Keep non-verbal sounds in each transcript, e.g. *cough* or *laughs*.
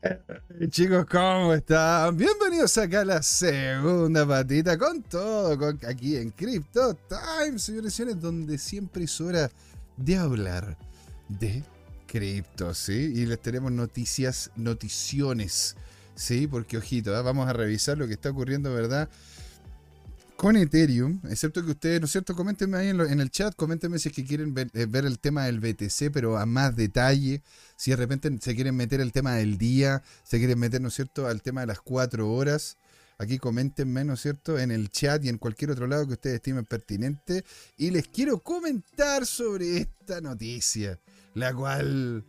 *laughs* chicos, ¿cómo están? Bienvenidos acá a la segunda patita con todo, con, aquí en Crypto Time, señores y señores, donde siempre es hora de hablar de cripto, ¿sí? Y les tenemos noticias, noticiones, ¿sí? Porque, ojito, ¿ah? vamos a revisar lo que está ocurriendo, ¿verdad? Con Ethereum, excepto que ustedes, ¿no es cierto? Coméntenme ahí en, el chat, coméntenme si es que quieren eh, ver, el tema del BTC, pero a más detalle, si de repente se quieren meter el tema del día, se quieren meter, ¿no es cierto?, al tema de las cuatro horas. Aquí coméntenme, ¿no es cierto?, en el chat y en cualquier otro lado que ustedes estimen pertinente. Y les quiero comentar sobre esta noticia, la cual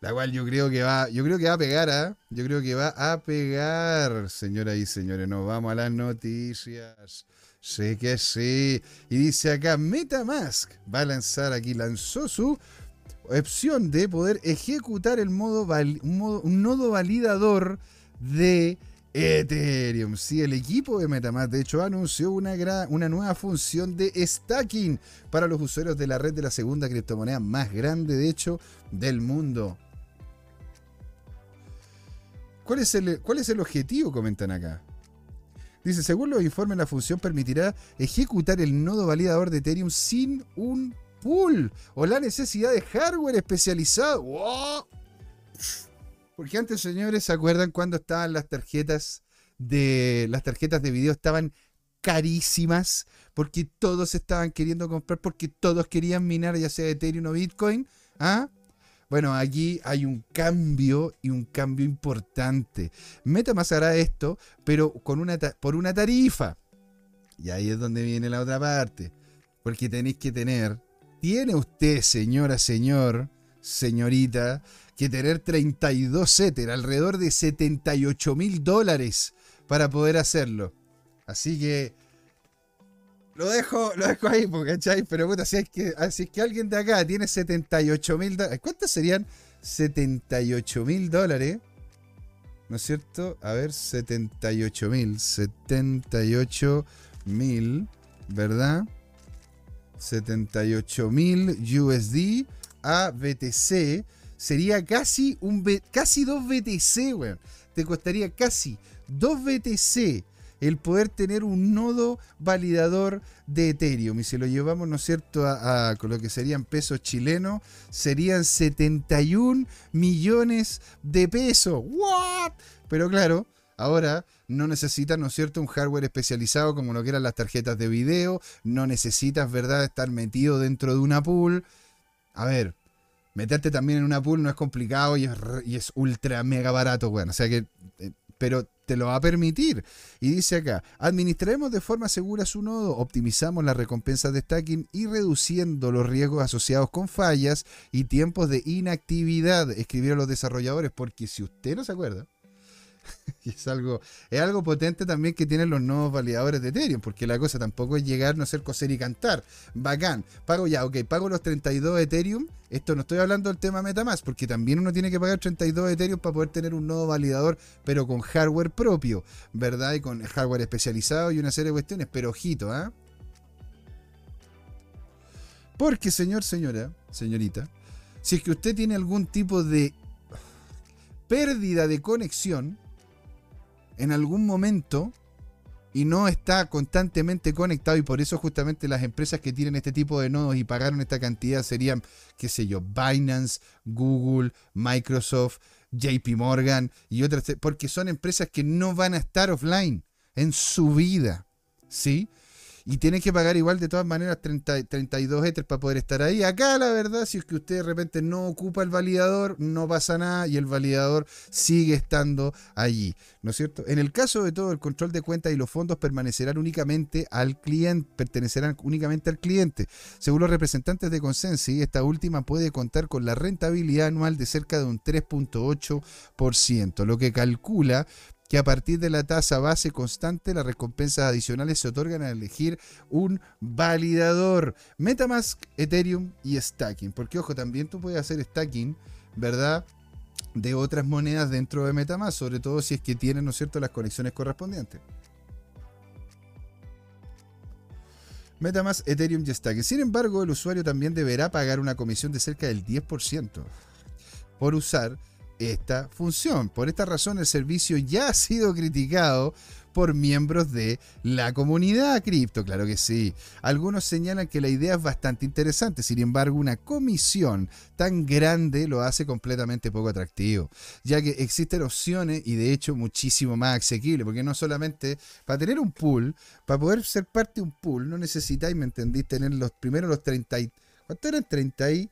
la cual yo creo que va, yo creo que va a pegar, ¿ah? Yo creo que va a pegar, señoras y señores. Nos vamos a las noticias. Sé que sí. Y dice acá, MetaMask va a lanzar aquí, lanzó su opción de poder ejecutar el modo, un, nodo validador de Ethereum. Sí, el equipo de Metamask, de hecho, anunció una, una nueva función de stacking para los usuarios de la red de la segunda criptomoneda más grande, de hecho, del mundo. ¿Cuál es, el, ¿Cuál es el objetivo? Comentan acá. Dice, según los informes, la función permitirá ejecutar el nodo validador de Ethereum sin un pool o la necesidad de hardware especializado. Porque antes, señores, ¿se acuerdan cuando estaban las tarjetas de las tarjetas de video estaban carísimas porque todos estaban queriendo comprar porque todos querían minar ya sea Ethereum o Bitcoin? ¿Ah? Bueno, aquí hay un cambio y un cambio importante. MetaMask hará esto, pero con una por una tarifa. Y ahí es donde viene la otra parte. Porque tenéis que tener, tiene usted, señora, señor, señorita, que tener 32 Ether, alrededor de 78 mil dólares para poder hacerlo. Así que lo dejo, lo dejo ahí, ¿cachai? Pero puta, si es, que, es que alguien de acá tiene 78 mil dólares. ¿Cuántos serían 78 mil dólares? ¿No es cierto? A ver, 78 mil. 78 mil, ¿verdad? 78 mil USD a BTC. Sería casi, un, casi dos BTC, weón. Te costaría casi dos BTC el poder tener un nodo validador de Ethereum. Y si lo llevamos, ¿no es cierto?, a, con lo que serían pesos chilenos, serían 71 millones de pesos. ¿What? Pero claro, ahora no necesitas, ¿no es cierto?, un hardware especializado como lo que eran las tarjetas de video, no necesitas, ¿verdad?, estar metido dentro de una pool. A ver, meterte también en una pool no es complicado y es, ultra mega barato, bueno, o sea que, eh, pero te lo va a permitir. Y dice acá, administraremos de forma segura su nodo, optimizamos las recompensas de stacking y reduciendo los riesgos asociados con fallas y tiempos de inactividad, escribieron los desarrolladores, porque si usted no se acuerda, *laughs* es algo, es algo potente también que tienen los nuevos validadores de Ethereum, porque la cosa tampoco es llegar, no ser coser y cantar. Bacán. Pago ya, ok, pago los 32 Ethereum. Esto no estoy hablando del tema MetaMask, porque también uno tiene que pagar 32 Ethereum para poder tener un nuevo validador, pero con hardware propio, ¿verdad? Y con hardware especializado y una serie de cuestiones. Pero ojito, ¿ah? Porque, señor, señora, señorita, si es que usted tiene algún tipo de pérdida de conexión, en algún momento y no está constantemente conectado y por eso justamente las empresas que tienen este tipo de nodos y pagaron esta cantidad serían, qué sé yo, Binance, Google, Microsoft, JP Morgan y otras, porque son empresas que no van a estar offline en su vida, ¿sí? Y tienes que pagar igual de todas maneras 32 Ether para poder estar ahí. Acá la verdad, si es que usted de repente no ocupa el validador, no pasa nada y el validador sigue estando allí, ¿no es cierto? En el caso de todo, el control de cuentas y los fondos permanecerán únicamente al cliente, pertenecerán únicamente al cliente. Según los representantes de Consensi, esta última puede contar con la rentabilidad anual de cerca de un 3.8%, lo que calcula que a partir de la tasa base constante las recompensas adicionales se otorgan al elegir un validador. Metamask, Ethereum y stacking. Porque ojo, también tú puedes hacer stacking, ¿verdad? De otras monedas dentro de Metamask, sobre todo si es que tienen, ¿no es cierto?, las conexiones correspondientes. Metamask, Ethereum y Stacking. Sin embargo, el usuario también deberá pagar una comisión de cerca del 10% por usar esta función. Por esta razón el servicio ya ha sido criticado por miembros de la comunidad cripto, claro que sí. Algunos señalan que la idea es bastante interesante, sin embargo una comisión tan grande lo hace completamente poco atractivo, ya que existen opciones y de hecho muchísimo más asequibles, porque no solamente para tener un pool, para poder ser parte de un pool, no necesitáis, ¿me entendís?, tener los primeros los 30 y... ¿Cuánto eran? 30 y...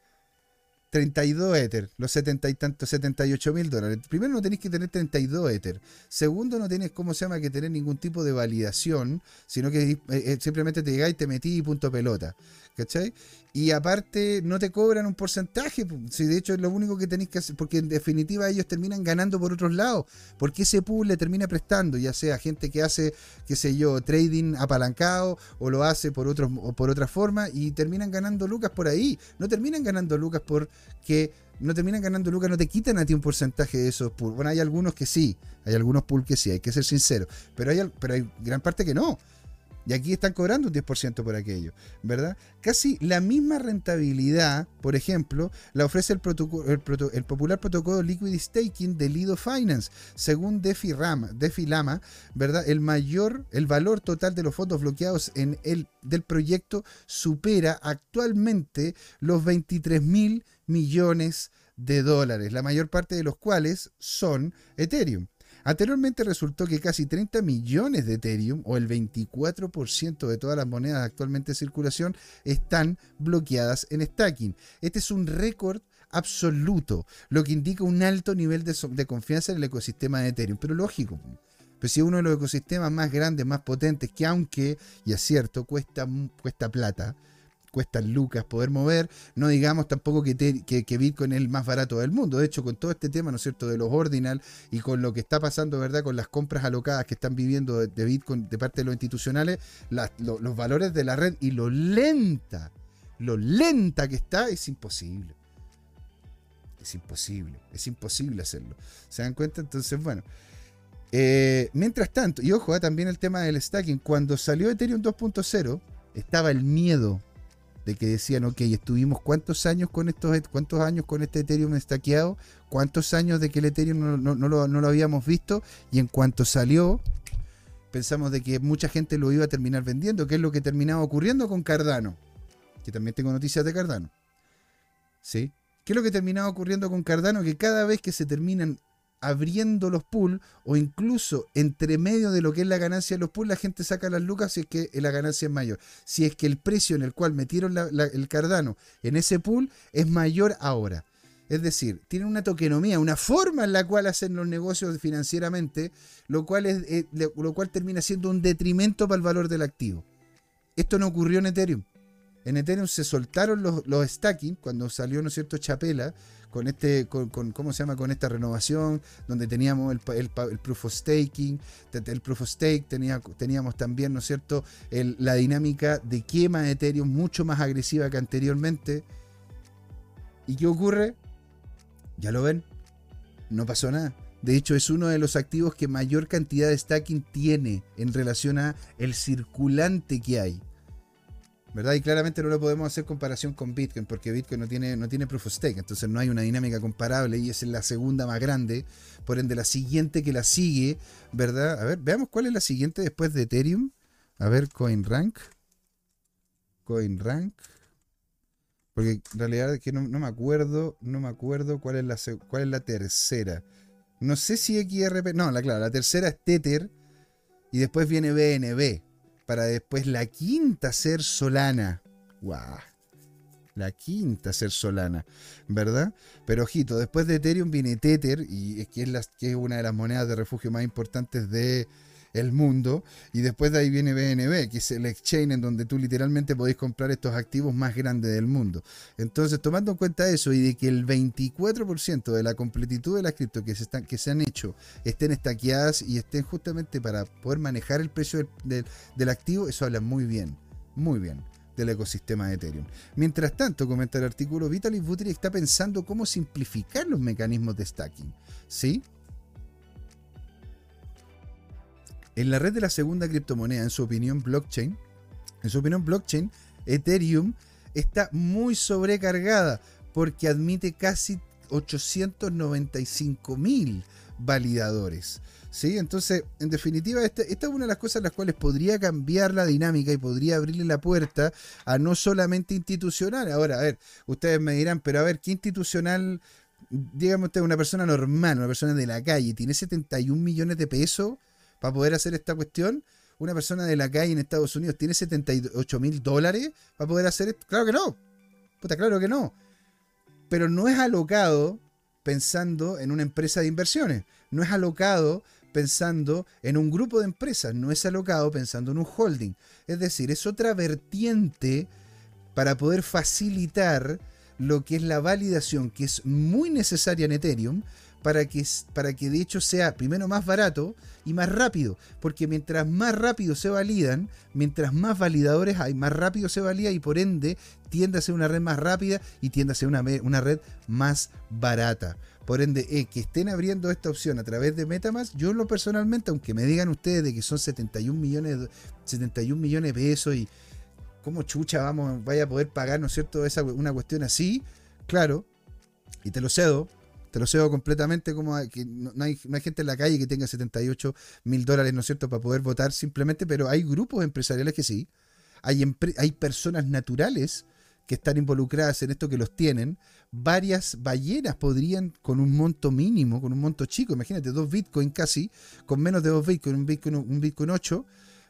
32 Ether, los 70 y tantos, 78 mil dólares. Primero no tenéis que tener 32 Ether. Segundo, no tienes, ¿cómo se llama?, que tener ningún tipo de validación, sino que eh, eh, simplemente te llegáis, te metí y punto pelota. ¿Cachai? Y aparte no te cobran un porcentaje, si de hecho es lo único que tenéis que hacer, porque en definitiva ellos terminan ganando por otros lados, porque ese pool le termina prestando, ya sea gente que hace, qué sé yo, trading apalancado o lo hace por otros o por otra forma y terminan ganando lucas por ahí, no terminan ganando lucas porque no terminan ganando lucas, no te quitan a ti un porcentaje de esos pools. Bueno, hay algunos que sí, hay algunos pools que sí, hay que ser sincero, pero hay, pero hay gran parte que no. Y aquí están cobrando un 10% por aquello, ¿verdad? Casi la misma rentabilidad, por ejemplo, la ofrece el, popular protocolo Liquid Staking de Lido Finance. Según DeFi, Rama, DeFi Lama, ¿verdad? El mayor, el valor total de los fondos bloqueados en el, del proyecto supera actualmente los 23 mil millones de dólares, la mayor parte de los cuales son Ethereum. Anteriormente resultó que casi 30 millones de Ethereum, o el 24% de todas las monedas actualmente en circulación, están bloqueadas en stacking. Este es un récord absoluto, lo que indica un alto nivel de, confianza en el ecosistema de Ethereum. Pero lógico, pues si uno de los ecosistemas más grandes, más potentes, que aunque, y es cierto, cuesta, cuesta plata, cuestan lucas poder mover. No digamos tampoco que, que, Bitcoin es el más barato del mundo. De hecho, con todo este tema, ¿no es cierto?, de los ordinal y con lo que está pasando, ¿verdad?, con las compras alocadas que están viviendo de, Bitcoin de parte de los institucionales, los valores de la red y lo lenta, lo lenta que está, es imposible. Es imposible, es imposible hacerlo. ¿Se dan cuenta? Entonces, bueno. Eh, mientras tanto, y ojo, ah, también el tema del stacking, cuando salió Ethereum 2.0, estaba el miedo de que decían, ok, estuvimos cuántos años con estos, cuántos años con este Ethereum estaqueado, cuántos años de que el Ethereum no, lo, habíamos visto, y en cuanto salió, pensamos de que mucha gente lo iba a terminar vendiendo, que es lo que terminaba ocurriendo con Cardano, que también tengo noticias de Cardano. ¿Sí? ¿Qué es lo que terminaba ocurriendo con Cardano? Que cada vez que se terminan abriendo los pools o incluso entre medio de lo que es la ganancia de los pools, la gente saca las lucas si es que la ganancia es mayor. Si es que el precio en el cual metieron el Cardano en ese pool es mayor ahora. Es decir, tienen una tokenomía, una forma en la cual hacen los negocios financieramente, lo cual, es, eh, lo cual termina siendo un detrimento para el valor del activo. Esto no ocurrió en Ethereum. En Ethereum se soltaron los, los stacking cuando salió, ¿no es cierto?, Chapela con este, con, ¿cómo se llama? Con esta renovación, donde teníamos el, el, proof of staking, el proof of stake, tenía, teníamos también, ¿no es cierto?, la dinámica de quema de Ethereum mucho más agresiva que anteriormente. ¿Y qué ocurre? Ya lo ven, no pasó nada. De hecho, es uno de los activos que mayor cantidad de stacking tiene en relación a el circulante que hay. ¿Verdad? Y claramente no lo podemos hacer comparación con Bitcoin, porque Bitcoin no tiene, no tiene proof of stake, entonces no hay una dinámica comparable y es la segunda más grande. Por ende, la siguiente que la sigue, ¿verdad? A ver, veamos cuál es la siguiente después de Ethereum. A ver, CoinRank. CoinRank. Porque en realidad es que no, me acuerdo, no me acuerdo cuál es la cuál es la tercera. No sé si XRP. No, la claro, la tercera es Tether. Y después viene BNB para después la quinta ser Solana. ¡Guau! La quinta ser Solana, ¿verdad? Pero ojito, después de Ethereum viene Tether, y es que es, que es una de las monedas de refugio más importantes de, el mundo. Y después de ahí viene BNB, que es el exchange en donde tú literalmente podéis comprar estos activos más grandes del mundo. Entonces, tomando en cuenta eso y de que el 24% de la completitud de las cripto que se, están, que se han hecho estén estaqueadas y estén justamente para poder manejar el precio del, activo, eso habla muy bien, muy bien del ecosistema de Ethereum. Mientras tanto, comenta el artículo, Vitaly Buterin está pensando cómo simplificar los mecanismos de stacking. ¿Sí? En la red de la segunda criptomoneda, en su opinión, blockchain, en su opinión, blockchain, Ethereum está muy sobrecargada porque admite casi 895 mil validadores. ¿Sí? Entonces, en definitiva, esta, esta, es una de las cosas en las cuales podría cambiar la dinámica y podría abrirle la puerta a no solamente institucional. Ahora, a ver, ustedes me dirán, pero a ver, ¿qué institucional, dígame usted, una persona normal, una persona de la calle, tiene 71 millones de pesos para poder hacer esta cuestión? ¿Una persona de la calle en Estados Unidos tiene 78 mil dólares para poder hacer esto? Claro que no. Puta, claro que no. Pero no es alocado pensando en una empresa de inversiones. No es alocado pensando en un grupo de empresas, no es alocado pensando en un holding. Es decir, es otra vertiente para poder facilitar lo que es la validación, que es muy necesaria en Ethereum, para que, para que de hecho sea primero más barato y más rápido. Porque mientras más rápido se validan, mientras más validadores hay, más rápido se valida y por ende tiende a ser una red más rápida y tiende a ser una, una red más barata. Por ende, eh, que estén abriendo esta opción a través de Metamask, yo lo personalmente, aunque me digan ustedes de que son 71 millones, 71 millones de pesos y cómo chucha vamos, vaya a poder pagar, ¿no es cierto?, esa, una cuestión así, claro, y te lo cedo, te lo cedo completamente como que no, hay, no hay, gente en la calle que tenga 78 mil dólares, ¿no es cierto?, para poder votar simplemente, pero hay grupos empresariales que sí, hay, hay personas naturales que están involucradas en esto que los tienen, varias ballenas podrían, con un monto mínimo, con un monto chico, imagínate, dos Bitcoin casi, con menos de dos Bitcoin, un Bitcoin, un Bitcoin 8,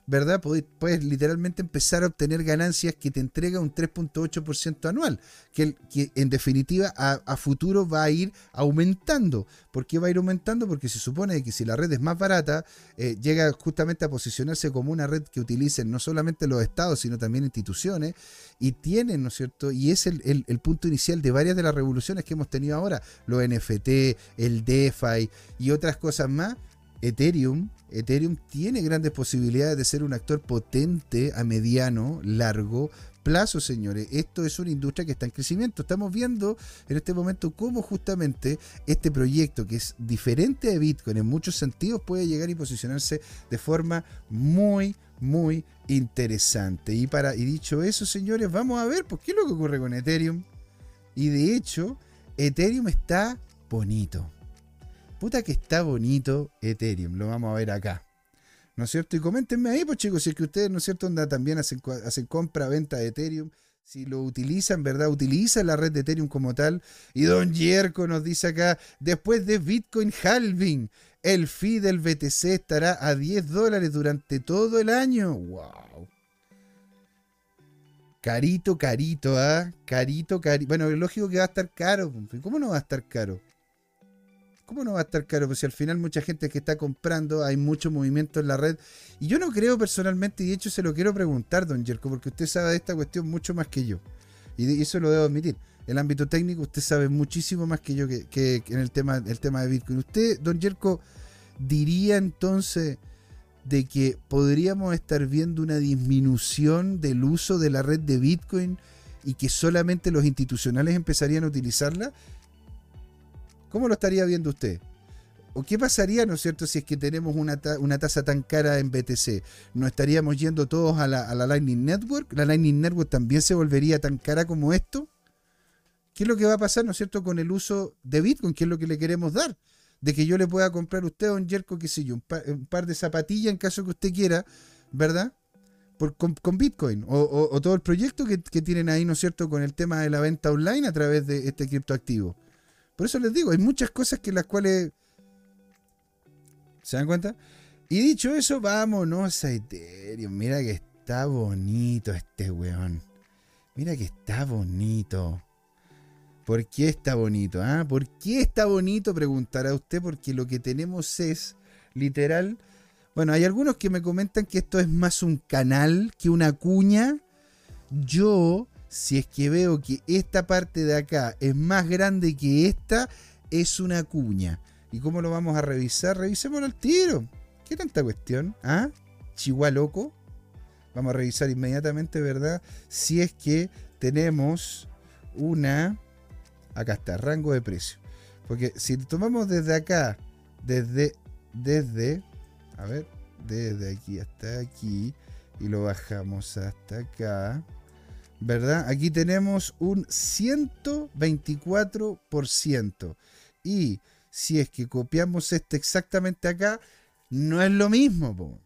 ¿verdad? Puedes, literalmente empezar a obtener ganancias que te entrega un 3.8% anual, que, en definitiva a, futuro va a ir aumentando. ¿Por qué va a ir aumentando? Porque se supone que si la red es más barata, eh, llega justamente a posicionarse como una red que utilicen no solamente los estados, sino también instituciones, y tienen, ¿no es cierto? Y es el, el punto inicial de varias de las revoluciones que hemos tenido ahora, los NFT, el DeFi y otras cosas más Ethereum, Ethereum tiene grandes posibilidades de ser un actor potente a mediano, largo plazo, señores. Esto es una industria que está en crecimiento. Estamos viendo en este momento cómo justamente este proyecto, que es diferente de Bitcoin en muchos sentidos, puede llegar y posicionarse de forma muy, muy interesante. Y, para, y dicho eso, señores, vamos a ver pues, qué es lo que ocurre con Ethereum. Y de hecho, Ethereum está bonito. Puta que está bonito Ethereum, lo vamos a ver acá. ¿No es cierto? Y coméntenme ahí, pues chicos, si es que ustedes, ¿no es cierto?, onda, también hacen, hacen compra, venta de Ethereum. Si lo utilizan, ¿verdad? Utilizan la red de Ethereum como tal. Y Don Yerko nos dice acá, después de Bitcoin halving, el fee del BTC estará a 10 dólares durante todo el año. ¡Wow! Carito, carito, ¿ah? Carito, carito. Bueno, lógico que va a estar caro. ¿Cómo no va a estar caro? ¿Cómo no va a estar caro? Pues si al final mucha gente que está comprando, hay mucho movimiento en la red. Y yo no creo personalmente, y de hecho se lo quiero preguntar, don Jerko, porque usted sabe de esta cuestión mucho más que yo. Y eso lo debo admitir. El ámbito técnico, usted sabe muchísimo más que yo que, en el tema, el tema de Bitcoin. ¿Usted, don Jerko, diría entonces de que podríamos estar viendo una disminución del uso de la red de Bitcoin y que solamente los institucionales empezarían a utilizarla? ¿Cómo lo estaría viendo usted? ¿O qué pasaría, no es cierto, si es que tenemos una, tasa tan cara en BTC? ¿No estaríamos yendo todos a la, Lightning Network? ¿La Lightning Network también se volvería tan cara como esto? ¿Qué es lo que va a pasar, no es cierto, con el uso de Bitcoin? ¿Qué es lo que le queremos dar? De que yo le pueda comprar a usted, don Jerko, qué sé yo, un par, de zapatillas en caso que usted quiera, ¿verdad? Por, con, Bitcoin. O, todo el proyecto que, que tienen ahí, ¿no es cierto?, con el tema de la venta online a través de este criptoactivo. Por eso les digo, hay muchas cosas que las cuales. ¿Se dan cuenta? Y dicho eso, vámonos a Ethereum. Mira que está bonito este weón. Mira que está bonito. ¿Por qué está bonito? Ah? ¿Por qué está bonito? Preguntará usted, porque lo que tenemos es, literal. Bueno, hay algunos que me comentan que esto es más un canal que una cuña. Yo si es que veo que esta parte de acá es más grande que esta, es una cuña. ¿Y cómo lo vamos a revisar? Revisémoslo al tiro. ¿Qué tanta cuestión? ¿Ah? Chihuahua. Vamos a revisar inmediatamente, ¿verdad? Si es que tenemos una... Acá está, rango de precio. Porque si tomamos desde acá, desde, desde, a ver, desde aquí hasta aquí, y lo bajamos hasta acá, ¿verdad? Aquí tenemos un 124%. Y si es que copiamos este exactamente acá, no es lo mismo,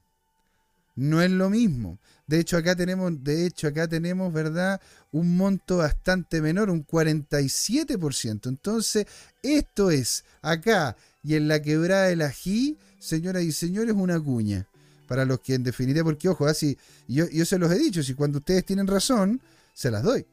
No es lo mismo. De hecho, acá tenemos, de hecho, acá tenemos, ¿verdad? Un monto bastante menor, un 47%. Entonces, esto es acá y en la quebrada del ají, señoras y señores, una cuña. Para los que en definitiva, porque ojo, así, yo, yo se los he dicho, si cuando ustedes tienen razón, se las doy.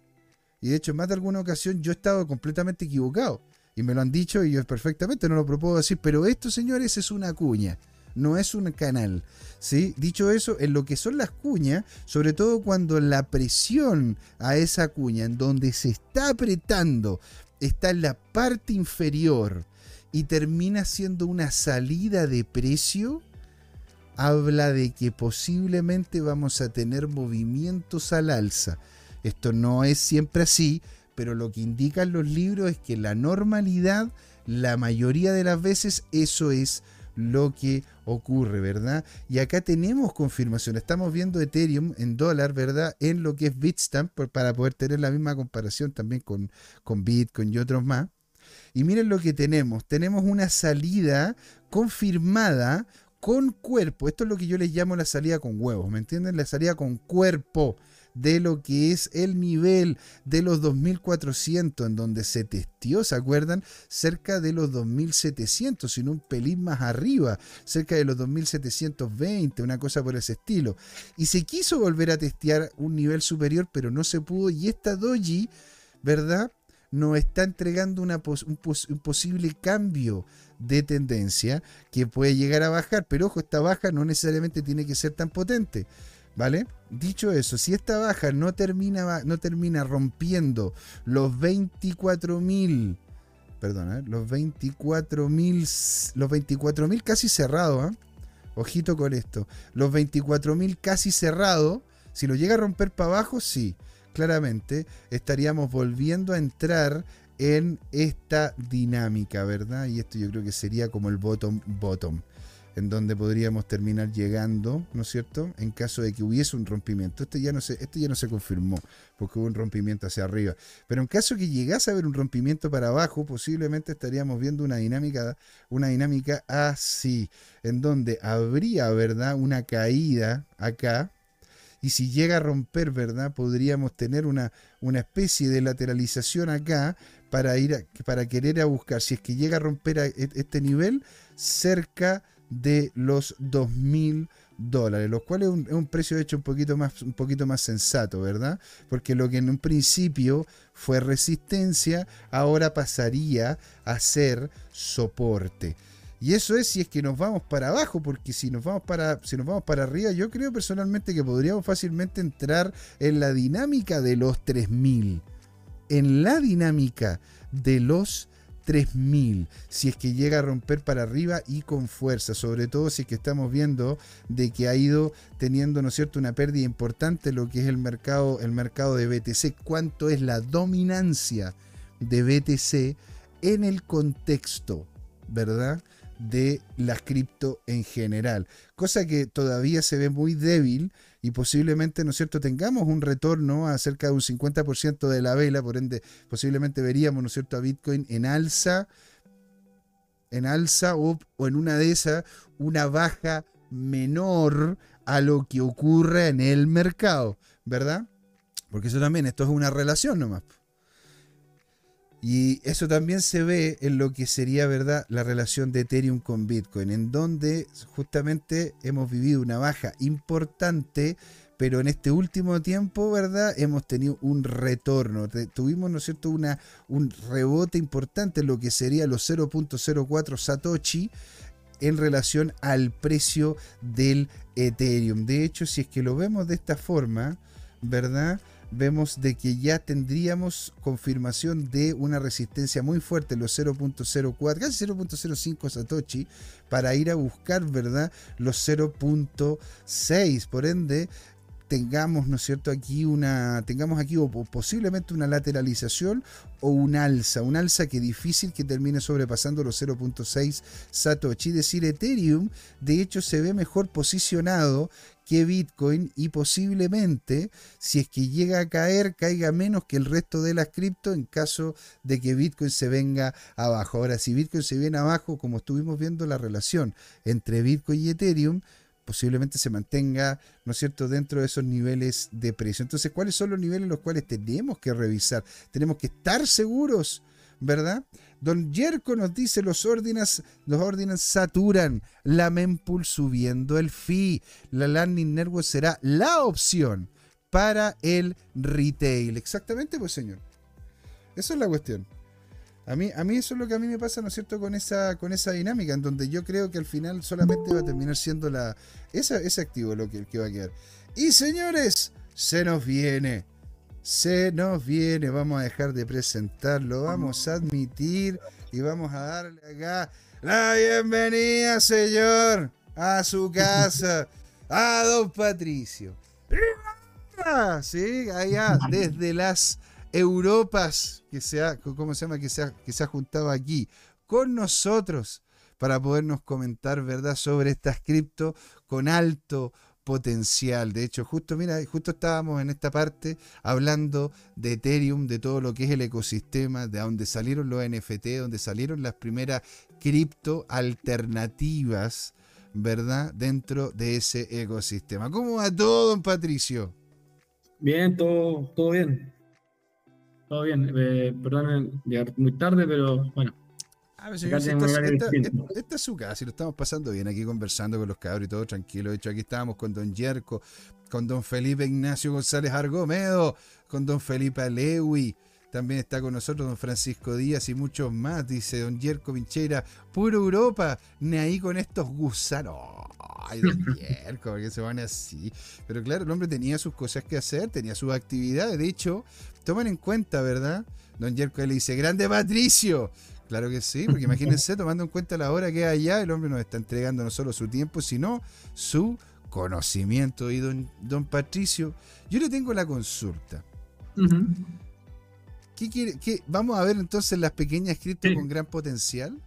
Y de hecho, en más de alguna ocasión yo he estado completamente equivocado. Y me lo han dicho y yo perfectamente no lo propongo decir, pero esto, señores, es una cuña, no es un canal. ¿sí? Dicho eso, en lo que son las cuñas, sobre todo cuando la presión a esa cuña, en donde se está apretando, está en la parte inferior y termina siendo una salida de precio, habla de que posiblemente vamos a tener movimientos al alza. Esto no es siempre así, pero lo que indican los libros es que la normalidad, la mayoría de las veces, eso es lo que ocurre, ¿verdad? Y acá tenemos confirmación. Estamos viendo Ethereum en dólar, ¿verdad? En lo que es Bitstamp, para poder tener la misma comparación también con, con Bitcoin y otros más. Y miren lo que tenemos. Tenemos una salida confirmada con cuerpo. Esto es lo que yo les llamo la salida con huevos, ¿me entienden? La salida con cuerpo de lo que es el nivel de los 2400 en donde se testió, ¿se acuerdan? Cerca de los 2700, sino un pelín más arriba, cerca de los 2720, una cosa por ese estilo. Y se quiso volver a testear un nivel superior, pero no se pudo y esta doji, ¿verdad? Nos está entregando una un, un posible cambio de tendencia que puede llegar a bajar, pero ojo, esta baja no necesariamente tiene que ser tan potente. ¿Vale? Dicho eso, si esta baja no termina, no termina rompiendo los 24.000, perdón, los 24.000, los 24.000 casi cerrados, ¿eh? ojito con esto, los 24.000 casi cerrados, si lo llega a romper para abajo, sí, claramente estaríamos volviendo a entrar en esta dinámica, ¿verdad? Y esto yo creo que sería como el bottom bottom en donde podríamos terminar llegando, ¿no es cierto? En caso de que hubiese un rompimiento. Este ya no se, este ya no se confirmó, porque hubo un rompimiento hacia arriba. Pero en caso que llegase a haber un rompimiento para abajo, posiblemente estaríamos viendo una dinámica, una dinámica así, en donde habría, ¿verdad? Una caída acá. Y si llega a romper, ¿verdad? Podríamos tener una, una especie de lateralización acá para ir para querer a buscar, si es que llega a romper e, este nivel, cerca de los 2.000 dólares, lo cual es un, precio hecho un poquito, más, un poquito más sensato, ¿verdad? Porque lo que en un principio fue resistencia, ahora pasaría a ser soporte. Y eso es si es que nos vamos para abajo, porque si nos vamos para, si nos vamos para arriba, yo creo personalmente que podríamos fácilmente entrar en la dinámica de los 3000. En la dinámica de los 3000 si es que llega a romper para arriba y con fuerza, sobre todo si es que estamos viendo de que ha ido teniendo, ¿no es cierto?, una pérdida importante lo que es el mercado, el mercado de BTC, cuánto es la dominancia de BTC en el contexto, ¿verdad? De las cripto en general, cosa que todavía se ve muy débil y posiblemente, ¿no es cierto?, tengamos un retorno a cerca de un 50% de la vela, por ende, posiblemente veríamos, ¿no es cierto?, a Bitcoin en alza, en alza o, o en una de esas, una baja menor a lo que ocurre en el mercado, ¿verdad? Porque eso también, esto es una relación nomás. Y eso también se ve en lo que sería, ¿verdad?, la relación de Ethereum con Bitcoin, en donde justamente hemos vivido una baja importante, pero en este último tiempo, ¿verdad?, hemos tenido un retorno. Tuvimos, ¿no es cierto?, una, un rebote importante en lo que sería los 0.04 Satoshi en relación al precio del Ethereum. De hecho, si es que lo vemos de esta forma, ¿verdad? Vemos de que ya tendríamos confirmación de una resistencia muy fuerte los 0.04, casi 0.05 Satoshi, para ir a buscar, ¿verdad? Los 0.6. Por ende, tengamos, ¿no es cierto?, aquí una, tengamos aquí posiblemente una lateralización o un alza, un alza que difícil que termine sobrepasando los 0.6 Satoshi, es decir, Ethereum de hecho se ve mejor posicionado que Bitcoin y posiblemente si es que llega a caer caiga menos que el resto de las cripto en caso de que Bitcoin se venga abajo. Ahora, si Bitcoin se viene abajo, como estuvimos viendo la relación entre Bitcoin y Ethereum, posiblemente se mantenga, ¿no es cierto?, dentro de esos niveles de precio. Entonces, ¿cuáles son los niveles en los cuales tenemos que revisar? Tenemos que estar seguros, ¿verdad? Don Yerko nos dice, los órdenes los órdenes saturan, la mempool subiendo el fee. La Landing Network será la opción para el retail. Exactamente, pues señor. Esa es la cuestión. A mí, a mí eso es lo que a mí me pasa, ¿no es cierto?, con esa, con esa dinámica, en donde yo creo que al final solamente va a terminar siendo la, esa, ese activo lo que, el que va a quedar. Y señores, se nos viene, se nos viene, vamos a dejar de presentarlo, vamos a admitir y vamos a darle acá la bienvenida, señor, a su casa, a don Patricio. Sí, allá, desde las Europas que se ha, ¿cómo se llama? Que se ha, que se ha juntado aquí con nosotros para podernos comentar, ¿verdad?, sobre estas cripto con alto potencial. De hecho, justo, mira, justo estábamos en esta parte hablando de Ethereum, de todo lo que es el ecosistema, de donde salieron los NFT, donde salieron las primeras cripto alternativas, ¿verdad? Dentro de ese ecosistema. ¿Cómo va todo, don Patricio? Bien, todo, todo bien. Todo bien, eh, perdón llegar muy tarde, pero bueno. Ah, esta, es su casa y lo estamos pasando bien aquí conversando con los cabros y todo tranquilo. De hecho, aquí estábamos con don Yerko, con don Felipe Ignacio González Argomedo, con don Felipe Alewi. También está con nosotros don Francisco Díaz y muchos más, dice don Yerko Pincheira. Puro Europa, ni ahí con estos gusanos. Ay, don *laughs* Yerko, porque se van así. Pero claro, el hombre tenía sus cosas que hacer, tenía sus actividades. De hecho, toman en cuenta, ¿verdad? Don Yerko le dice, grande Patricio. Claro que sí, porque *laughs* imagínense, tomando en cuenta la hora que hay allá, el hombre nos está entregando no solo su tiempo, sino su conocimiento. Y don, don Patricio, yo le tengo la consulta. ¿Qué quiere? Qué, ¿Vamos a ver entonces las pequeñas criptos con gran potencial?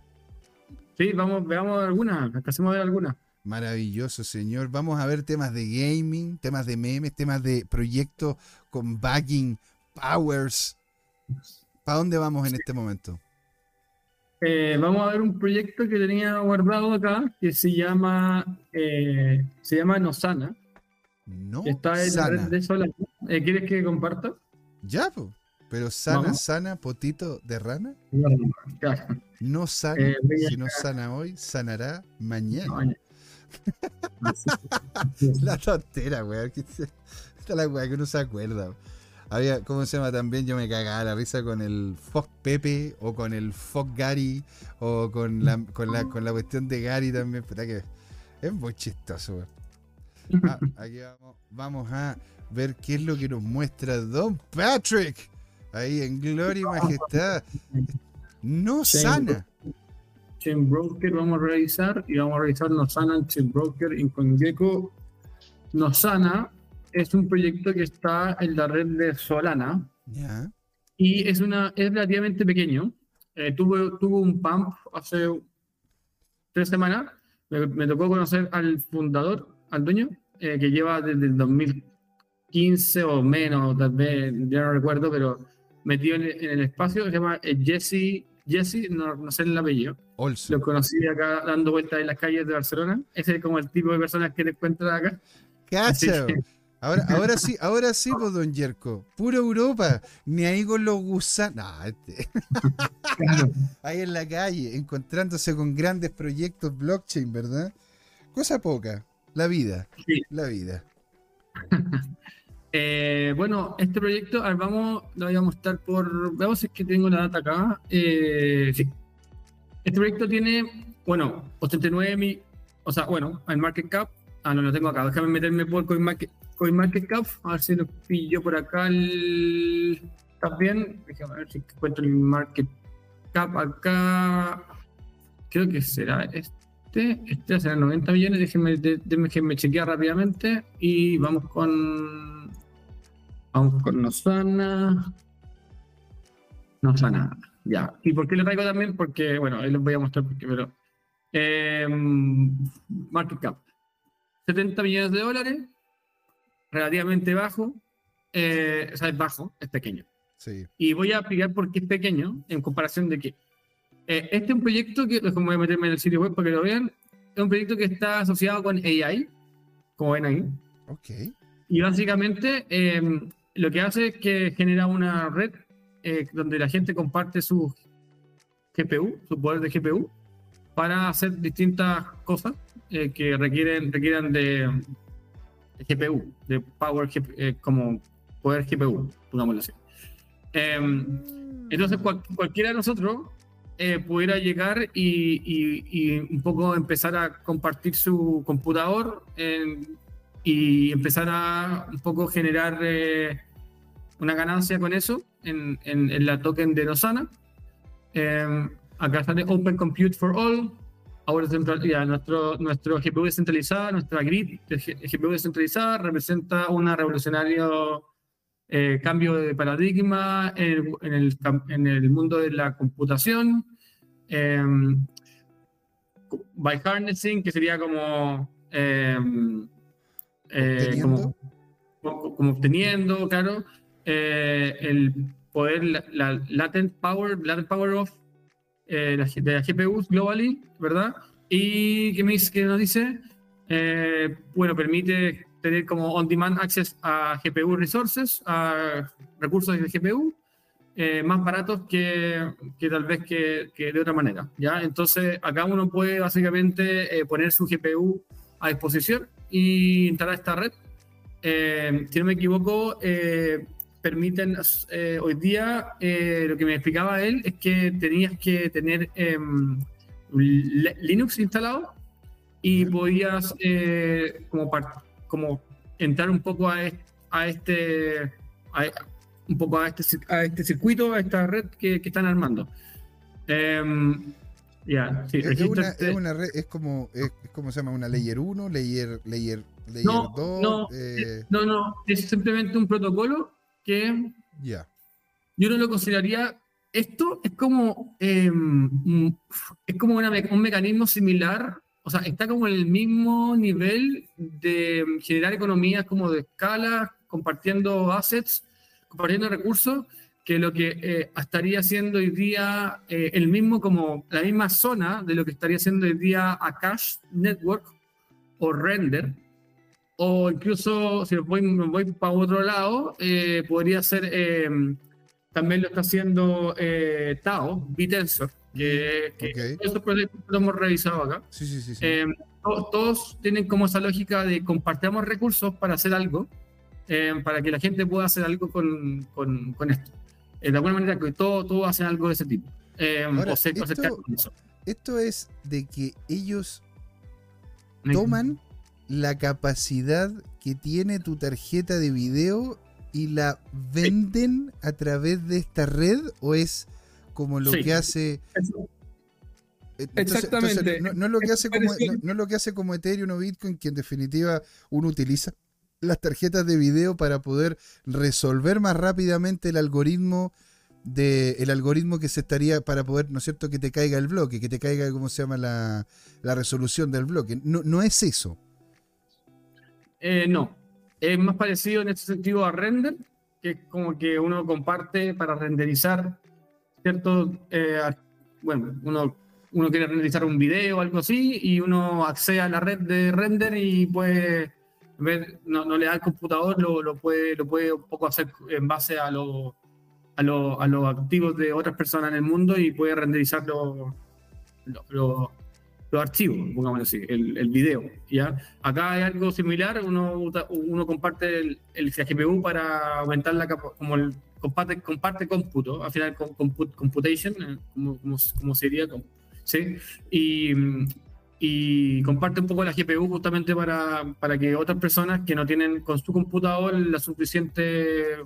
Sí, vamos, veamos algunas, hacemos ver algunas. Maravilloso, señor. Vamos a ver temas de gaming, temas de memes, temas de proyectos con backing Powers. ¿Para dónde vamos en este momento? Eh, vamos a ver un proyecto que tenía guardado acá que se llama eh, se llama Nosana. No. está en la red de Solana. Eh, ¿Quieres que comparta? Ya, pero sana, sana, potito de rana. No sana, si no sana hoy, sanará mañana. *laughs* la tontera, weón. Esta es la weá que uno se acuerda. Había, ¿cómo se llama? También yo me cagaba la risa con el Fox Pepe o con el Fox Gary o con la, con la, con la cuestión de Gary también. que es muy chistoso. Ah, aquí vamos, vamos a ver qué es lo que nos muestra Don Patrick. Ahí en Gloria y Majestad. No sana. Chain Broker vamos a revisar y vamos a revisar No sana Chain Broker en CoinGecko. No sana es un proyecto que está en la red de Solana. Y es, una, es relativamente pequeño. Eh, tuvo, tuvo un pump hace tres semanas. Me, tocó conocer al fundador, al dueño, eh, que lleva desde el 2015 o menos, tal vez, ya no recuerdo, pero metido en, el espacio. Se llama eh, Jesse, Jesse no, sé el apellido. Lo conocí acá dando vueltas en las calles de Barcelona. Ese es como el tipo de personas que te encuentras acá. Cacho. Ahora, *laughs* ahora sí, ahora sí, pues, don Yerko. Pura Europa. Ni ahí con los gusanos. Este. *laughs* ahí en la calle, encontrándose con grandes proyectos blockchain, ¿verdad? Cosa poca. La vida. Sí. La vida. *laughs* Eh, bueno, este proyecto, a ver, vamos, lo voy a mostrar por. Veamos si es que tengo la data acá. Eh, sí. Este proyecto tiene, bueno, 89 mil. O sea, bueno, el market cap. Ah, no lo tengo acá. Déjame meterme por CoinMarket CoinMarketCap, a ver si lo pillo por acá el... también, déjame ver si encuentro el market cap acá, creo que será este, este, hace 90 millones, déjenme, déjenme chequear rápidamente y vamos con vamos con Nosana. Nosana, ya. ¿Y por qué le traigo también? Porque, bueno, ahí les voy a mostrar porque, pero eh, market cap. 70 millones de dólares, relativamente bajo, eh, o sea, es bajo, es pequeño. Sí. Y voy a explicar por qué es pequeño en comparación de que eh, este es un proyecto que, voy a meterme en el sitio web para que lo vean, es un proyecto que está asociado con AI, como ven ahí. Ok. Y básicamente em, lo que hace es que genera una red eh, donde la gente comparte su GPU, su poder de GPU, para hacer distintas cosas eh, que requieren, requieran de, GPU, de power eh, como poder GPU, pongámoslo así. Em, entonces cualquiera de nosotros pudiera llegar y, un poco empezar a compartir su computador y empezar a un poco generar una ganancia con eso en, en, la token de Rosana. Eh, acá sale Open Compute for All. Ahora ya, nuestro, nuestro GPU descentralizada, nuestra grid de GPU descentralizada representa un revolucionario eh, cambio de paradigma en el, en, el, mundo de la computación. Eh, by harnessing, que sería como, eh, como, como, obteniendo, claro, eh, el poder, la, latent power, latent power of eh, de la GPUs globally, ¿verdad? Y que, me, que nos dice, eh, bueno, permite tener como on-demand access a GPU resources, a recursos de GPU, más baratos que, que tal vez que, que, de otra manera, ¿ya? Entonces, acá uno puede básicamente poner su GPU a disposición y instalar esta red. si no me equivoco, permiten, eh, hoy día eh, lo que me explicaba él es que tenías que tener em, Linux instalado y podías eh, como, como entrar un poco a, a este un poco a este, a este circuito, a esta red que, que están armando. Em, ya, sí, es, una, es, una, red, es como, es, como se llama, una layer 1, layer, layer, layer no, 2. No, no, no, es simplemente un protocolo que yo no lo consideraría. Esto es como, em, es como un mecanismo similar, o sea, está como en el mismo nivel de generar economías como de escala, compartiendo assets, compartiendo recursos, que lo que eh, estaría haciendo hoy día eh, el mismo como la misma zona de lo que estaría haciendo hoy día a Cash Network o Render, o incluso si voy, voy para otro lado, eh, podría ser, eh, también lo está haciendo eh, Tao, Bitensor, que, que estos proyectos lo hemos revisado acá. Sí, sí, sí, todos, tienen como esa lógica de compartamos recursos para hacer algo, para que la gente pueda hacer algo con, con, con esto. de alguna manera que todos todo hacen algo de ese tipo. esto, esto es de que ellos toman la capacidad que tiene tu tarjeta de video y la venden a través de esta red o es como lo que hace exactamente no, es lo que hace como, no, lo que hace como Ethereum o Bitcoin que en definitiva uno utiliza las tarjetas de video para poder resolver más rápidamente el algoritmo de el algoritmo que se estaría para poder, ¿no es cierto?, que te caiga el bloque, que te caiga, ¿cómo se llama?, la, la resolución del bloque. No, no es eso. Eh, no, es más parecido en este sentido a render, que es como que uno comparte para renderizar cierto, eh, bueno, uno, uno quiere renderizar un video o algo así y uno accede a la red de render y puede ver, no, no le da al computador, lo, lo, puede, lo puede un poco hacer en base a, lo, a, lo, a los activos de otras personas en el mundo y puede renderizar los los archivos, pongámoslo así, el, el, video. ¿ya? Acá hay algo similar, uno, uno comparte el, el GPU para aumentar la como el comparte, comparte cómputo, al final computation, eh, como, como, sería, ¿sí? Y, y comparte un poco la GPU justamente para, para que otras personas que no tienen con su computador la suficiente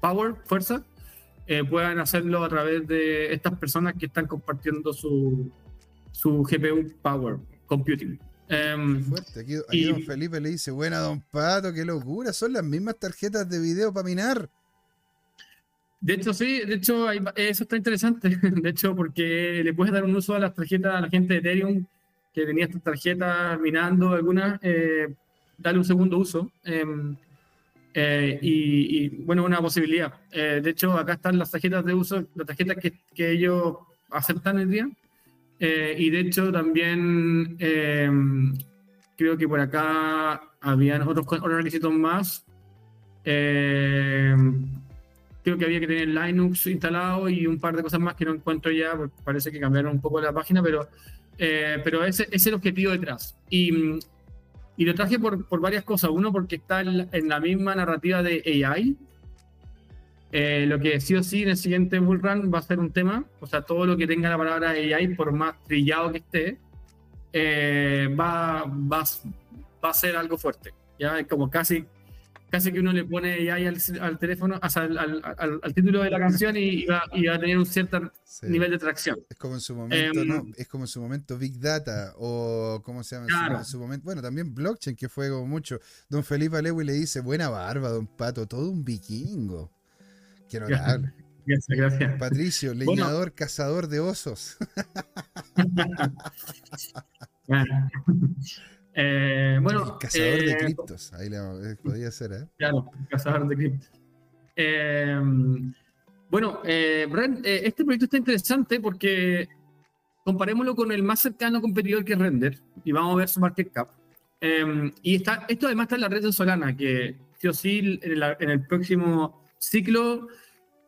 power, fuerza, eh, puedan hacerlo a través de estas personas que están compartiendo su, su GPU Power Computing. Em, fuerte. Aquí, don Felipe le dice, buena don Pato, qué locura. Son las mismas tarjetas de video para minar. De hecho, sí, de hecho, eso está interesante. *laughs* De hecho, porque le puedes dar un uso a las tarjetas a la gente de Ethereum que tenía estas tarjetas minando algunas, eh, darle un segundo uso. Em, eh, y, bueno, una posibilidad. Eh, de hecho, acá están las tarjetas de uso, las tarjetas que, que ellos aceptan el día. Eh, y de hecho también em, creo que por acá habían otros, requisitos más. Em, creo que había que tener Linux instalado y un par de cosas más que no encuentro ya, parece que cambiaron un poco la página, pero, eh, pero ese, es el objetivo detrás. Y, y lo traje por, por, varias cosas. Uno, porque está en la misma narrativa de AI, eh, lo que sí o sí en el siguiente Bull Run va a ser un tema, o sea, todo lo que tenga la palabra AI, por más trillado que esté, eh, va, va, va, a ser algo fuerte. Ya es como casi, casi que uno le pone AI al, teléfono, o sea, al, al, título de la canción y, va, y, va, a tener un cierto nivel de tracción. Es como en su momento, ¿no? Em, es como en su momento Big Data o ¿cómo se llama? En su momento, bueno, también blockchain que fue como mucho. Don Felipe Alewi le dice, buena barba, don Pato, todo un vikingo. Qué Gracias, gracias. Patricio, leñador, cazador de osos. *laughs* *laughs* eh, bueno, cazador de eh, criptos, ahí le, eh, podría ser, ¿eh? Claro, cazador de criptos. Eh, bueno, este proyecto está interesante porque comparémoslo con el más cercano competidor que es Render y vamos a ver su market cap. y está, esto además está en la red de Solana, que sí o sí en, en el próximo ciclo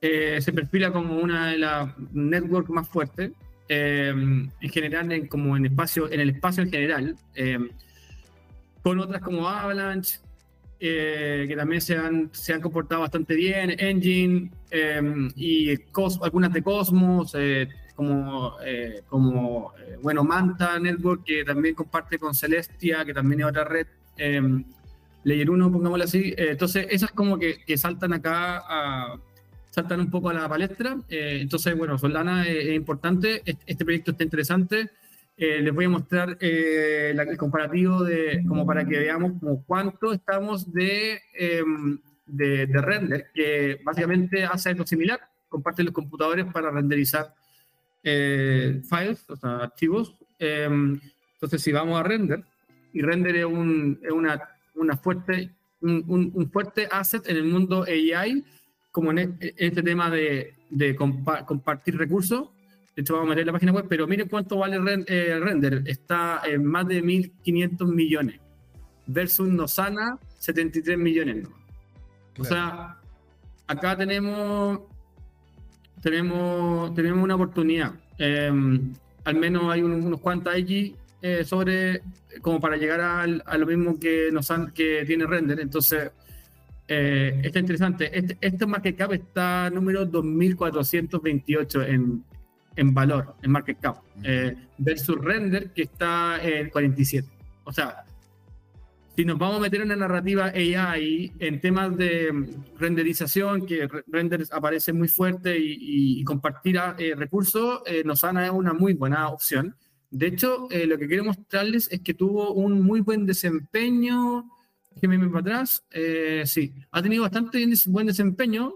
eh, se perfila como una de las networks más fuertes, eh, en general, en, como en, espacio, en el espacio en general, eh, con otras como Avalanche, que también se han, se han comportado bastante bien, Engine y algunas de Cosmos, como, como bueno, Manta Network, que también comparte con Celestia, que también es otra red. Layer 1, pongámoslo así. entonces, esas como que, que saltan acá a, saltan un poco a la palestra. Eh, entonces, bueno, Solana es, importante, este, proyecto está interesante. Eh, les voy a mostrar eh, el comparativo de, como para que veamos como cuánto estamos de, em, de, render, que básicamente hace algo similar, comparte los computadores para renderizar files, o sea, archivos. Em, entonces, si vamos a render, y render es, un, es una, una fuerte, un, un, fuerte asset en el mundo AI, como en e, este tema de, de compartir recursos. De hecho, vamos a meter la página web, pero miren cuánto vale eh, render. Está en más de 1.500 millones versus Nosana 73 millones. O sea, acá tenemos, tenemos, tenemos una oportunidad. Em, al menos hay unos cuantos X eh, sobre como para llegar a lo mismo que, nos que tiene render. Entonces, eh, está interesante. Este, este, market cap está número 2428 en, en valor, en market cap, eh, versus render que está en 47. O sea, si nos vamos a meter en la narrativa AI en temas de renderización, que render aparece muy fuerte y, compartir eh, recursos, Nosana es una muy buena opción. De hecho, lo que quiero mostrarles es que tuvo un muy buen desempeño me para atrás. Eh, sí, ha tenido bastante buen desempeño.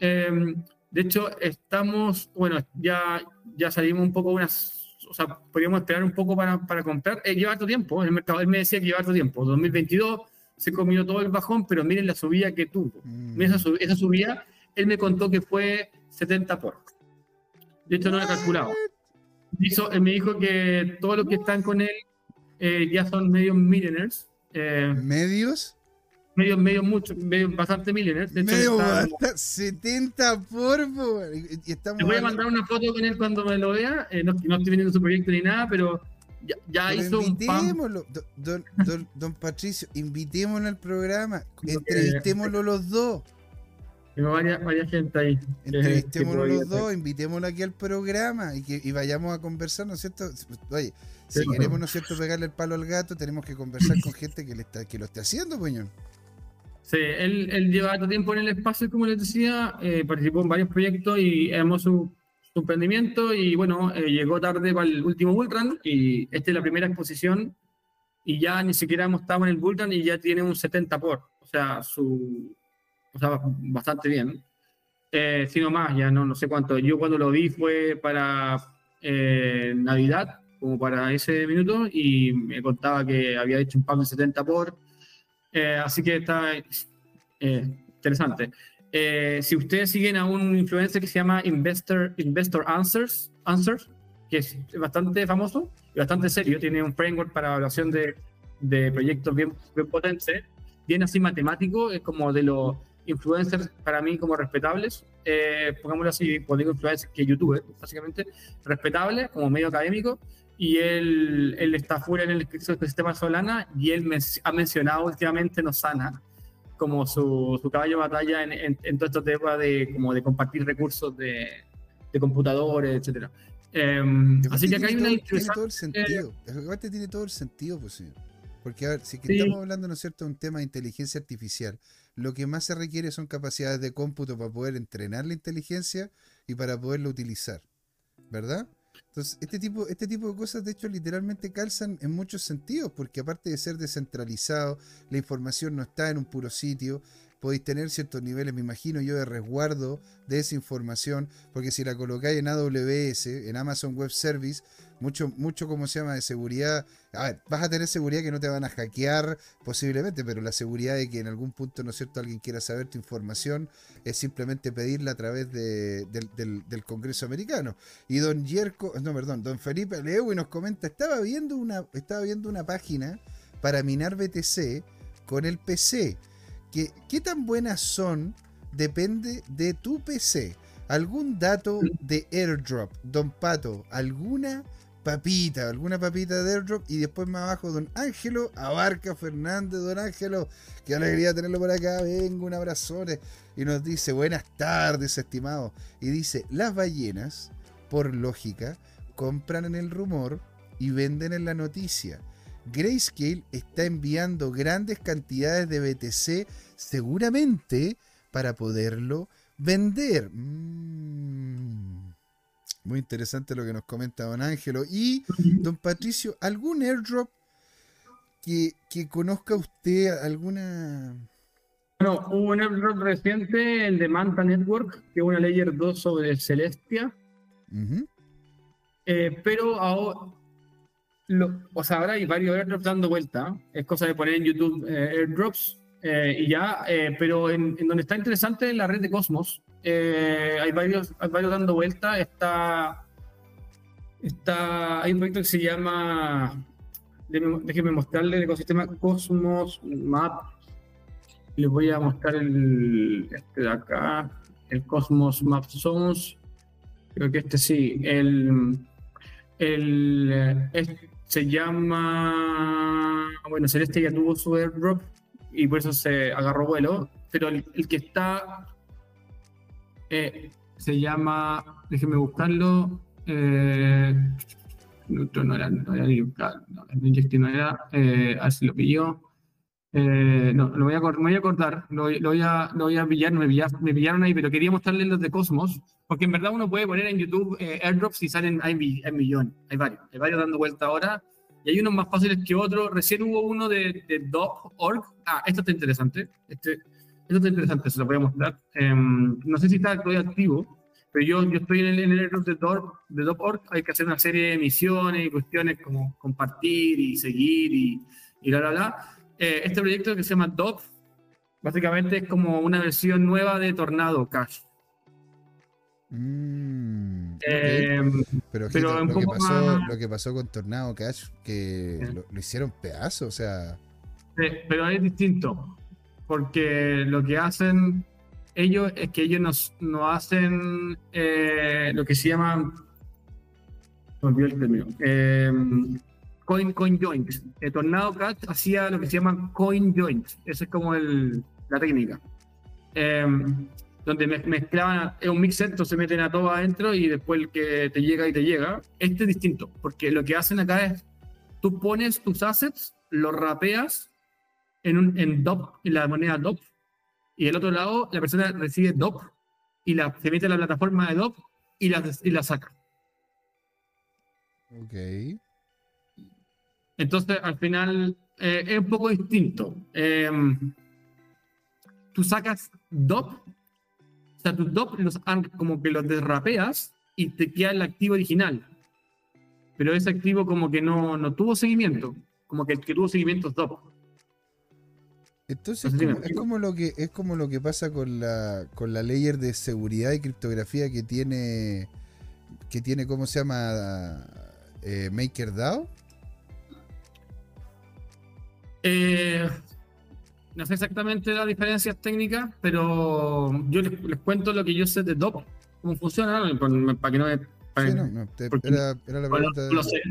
Em, de hecho, estamos, bueno, ya, ya salimos un poco unas, o sea, podríamos esperar un poco para, para comprar. Eh, lleva harto tiempo, el mercado, él me decía que lleva harto tiempo. 2022 se comió todo el bajón, pero miren la subida que tuvo. Mm. Esa, esa, subida, él me contó que fue 70 por. De hecho, no lo he calculado. Hizo, él me dijo que todos los que están con él eh, ya son medio millionaires eh, ¿Medios? Medio, medio mucho, medio, bastante millionaires. medio bastante, 70 por y, estamos Te voy a mandar una foto con él cuando me lo vea. Eh, no, no, estoy viendo su proyecto ni nada, pero ya, ya hizo un don, don, don, Patricio, invitémoslo al programa. *laughs* Entrevistémoslo los dos. Tengo varias, varias gente ahí. Entrevistémoslo los dos, invitémoslo aquí al programa y que y vayamos a conversar, ¿no es cierto? Oye, si queremos, ¿no es cierto?, pegarle el palo al gato, tenemos que conversar con gente que, le está, que lo esté haciendo, puño. Sí, él, él lleva tanto tiempo en el espacio, como les decía, eh, participó en varios proyectos y hemos su, su emprendimiento y bueno, eh, llegó tarde para el último Bullrun y esta es la primera exposición y ya ni siquiera hemos estado en el Bullrun y ya tiene un 70 por, o sea, su, o sea, bastante bien. Eh, sino más, ya no, no sé cuánto. Yo cuando lo vi fue para eh, Navidad, como para ese minuto, y me contaba que había hecho un pago de 70 por. Eh, así que está interesante. si ustedes siguen a un influencer que se llama Investor, Investor Answers, Answers, que es bastante famoso y bastante serio, tiene un framework para evaluación de, de proyectos bien, bien potente, bien así matemático, es como de los influencers para mí como respetables, eh, pongámoslo así, pues digo influencers que YouTube, básicamente, respetables como medio académico, y él, él está fuera en el ecosistema Solana y él ha mencionado últimamente Nosana como su, su caballo de batalla en, en, en todo este tema de, como de compartir recursos de, de computadores, etcétera. Eh, así que acá hay una tiene todo el sentido. tiene todo el sentido, pues sí. Porque, a ver, si que estamos hablando, ¿no es cierto?, de un tema de inteligencia artificial lo que más se requiere son capacidades de cómputo para poder entrenar la inteligencia y para poderlo utilizar, ¿verdad? Entonces, este tipo, este tipo de cosas, de hecho, literalmente calzan en muchos sentidos, porque aparte de ser descentralizado, la información no está en un puro sitio, podéis tener ciertos niveles, me imagino yo, de resguardo de esa información, porque si la colocáis en AWS, en Amazon Web Service, mucho, mucho, como se llama?, de seguridad. A ver, vas a tener seguridad que no te van a hackear posiblemente, pero la seguridad de que en algún punto, ¿no es cierto?, alguien quiera saber tu información es simplemente pedirla a través de, del, Congreso americano. Y don Yerko, no, perdón, don Felipe Lewy nos comenta, estaba viendo una, estaba viendo una página para minar BTC con el PC que qué tan buenas son depende de tu PC. ¿Algún dato de airdrop, don Pato? ¿Alguna papita, alguna papita de airdrop? Y después más abajo, don Ángelo Abarca Fernández, don Ángelo, qué alegría tenerlo por acá, vengo, un abrazo. Y nos dice, buenas tardes, estimado. Y dice, las ballenas, por lógica, compran en el rumor y venden en la noticia. Grayscale está enviando grandes cantidades de BTC seguramente para poderlo vender. Mm. Muy interesante lo que nos comenta don Ángelo. Y don Patricio, ¿algún airdrop que, conozca usted? ¿Alguna...? Bueno, hubo un airdrop reciente, el de Manta Network, que es una Layer 2 sobre Celestia. Eh, pero ahora o sea, ahora hay varios airdrops dando vuelta. Es cosa de poner en YouTube eh, airdrops eh, y ya. Eh, pero en, donde está interesante en la red de Cosmos, hay, varios, varios dando vuelta. Está, está, hay un proyecto que se llama. Déjenme mostrarle el ecosistema Cosmos Map. Les voy a mostrar el este de acá, el Cosmos Map Zones. Creo que este sí. El, el, se llama. Bueno, Celeste ya tuvo su airdrop y por eso se agarró vuelo. Pero el, que está. Eh, se llama. Déjenme buscarlo. Eh, no, no era. No era, no, el no era. Eh, a ver si lo pilló. Eh, no, lo voy a, voy a cortar, lo, voy a, lo voy a pillar, me, me, pillaron ahí, pero quería mostrarles los de Cosmos, porque en verdad uno puede poner en YouTube eh, airdrops y salen, hay, hay millones, hay varios, hay varios dando vuelta ahora, y hay unos más fáciles que otros. Recién hubo uno de, de Doc.org. Ah, esto está interesante. Este, esto está interesante, se lo voy a mostrar. Em, no sé si está todavía activo, pero yo, yo estoy en el, en el airdrop de Doc.org. Hay que hacer una serie de misiones y cuestiones como compartir y seguir y, y bla, bla, bla. Eh, este proyecto que se llama DOP, básicamente es como una versión nueva de Tornado Cash. Mm, em, pero, lo, que pasó, lo, que pasó, con Tornado Cash, que lo, hicieron pedazos, o sea. pero es distinto, porque lo que hacen ellos es que ellos nos, nos hacen eh, lo que se llama. Me olvidé el término. Coin, coin joint. El Tornado Cash hacía lo que se llama coin joint. Esa es como el, la técnica. Em, donde mezclaban, es un mixer, se meten a todo adentro y después el que te llega y te llega. Este es distinto, porque lo que hacen acá es, tú pones tus assets, los rapeas en, un, en DOP, en la moneda DOP, y del otro lado la persona recibe DOP y la, se mete a la plataforma de DOP y la, y la saca. Ok. Entonces, al final, eh, es un poco distinto. Em, tú sacas DOP, o sea, tus DOP los, como que los derrapeas y te queda el activo original. Pero ese activo como que no, no tuvo seguimiento, como que el que tuvo seguimiento es DOP. Entonces es, como, lo que es como lo que pasa con la con la layer de seguridad y criptografía que tiene que tiene cómo se llama eh, MakerDAO. Eh, no sé exactamente las diferencias técnicas, pero yo les, cuento lo que yo sé de DOP, cómo funciona, para que no me... no, no, era, la pregunta. No, lo sé,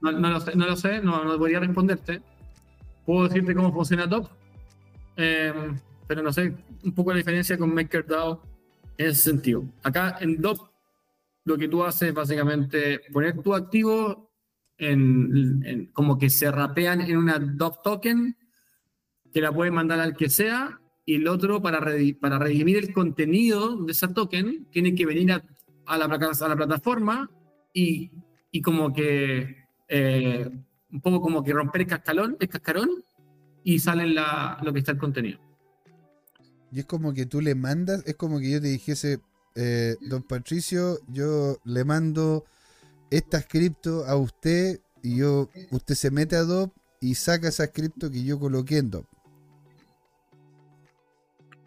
no, lo sé, no lo sé, no, podría responderte. Puedo decirte cómo funciona DOP, em, pero no sé un poco la diferencia con MakerDAO en ese sentido. Acá en DOP lo que tú haces es básicamente poner tu activo en, como que se rapean en una DOP token que la puede mandar al que sea y el otro para, para redimir el contenido de esa token tiene que venir a, a, la, a la plataforma y, y como que eh, un poco como que romper el cascarón, el cascarón y sale la, lo que está el contenido. Y es como que tú le mandas, es como que yo te dijese, eh, don Patricio, yo le mando esta cripto a usted y yo, usted se mete a DOP y saca esa cripto que yo coloqué en DOP.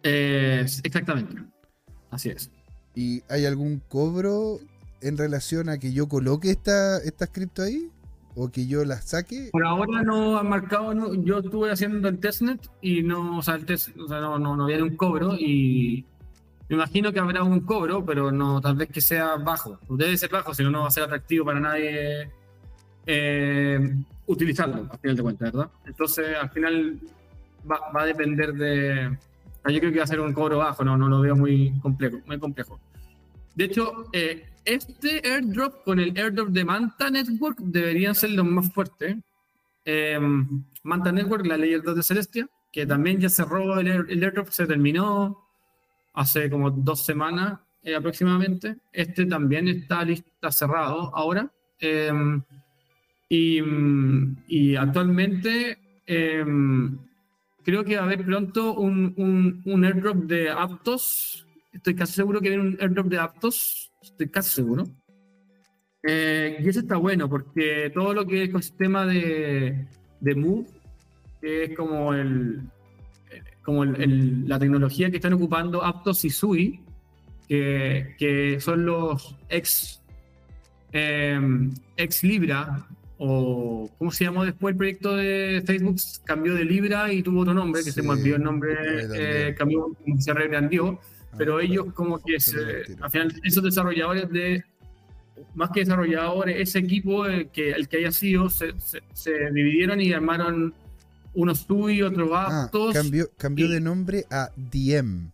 exactamente. Así es. ¿Y hay algún cobro en relación a que yo coloque esta, esta cripto ahí? ¿O que yo la saque? Por ahora no ha marcado, yo estuve haciendo el testnet y no, o sea, el test, o sea, no, no, no había un cobro y me imagino que habrá un cobro, pero no, tal vez que sea bajo. Debe ser bajo, si no, no va a ser atractivo para nadie eh, utilizarlo, al final de cuentas, ¿verdad? Entonces, al final va, a depender de. Yo creo que va a ser un cobro bajo, no, no lo veo muy complejo. Muy complejo. De hecho, eh, este airdrop con el airdrop de Manta Network deberían ser los más fuertes. Eh, Manta Network, la ley de Celestia, que también ya cerró el, el airdrop, se terminó hace como dos semanas eh, aproximadamente. Este también está lista cerrado ahora. Em, y, actualmente em, creo que va a haber pronto un, un, airdrop de Aptos. Estoy casi seguro que viene un airdrop de Aptos. Estoy casi seguro. Eh, y eso está bueno porque todo lo que es ecosistema de, de Move, que es como el, como la tecnología que están ocupando Aptos y Sui, que, que son los ex, em, ex Libra, o ¿cómo se llamó después el proyecto de Facebook? Cambió de Libra y tuvo otro nombre, que se me olvidó el nombre, eh, cambió, se rebrandió, ah, pero ellos como que se, al final esos desarrolladores de más que desarrolladores, ese equipo, el que, el que haya sido, se, se dividieron y armaron unos tú y otros Aptos. Ah, cambió, de nombre a Diem.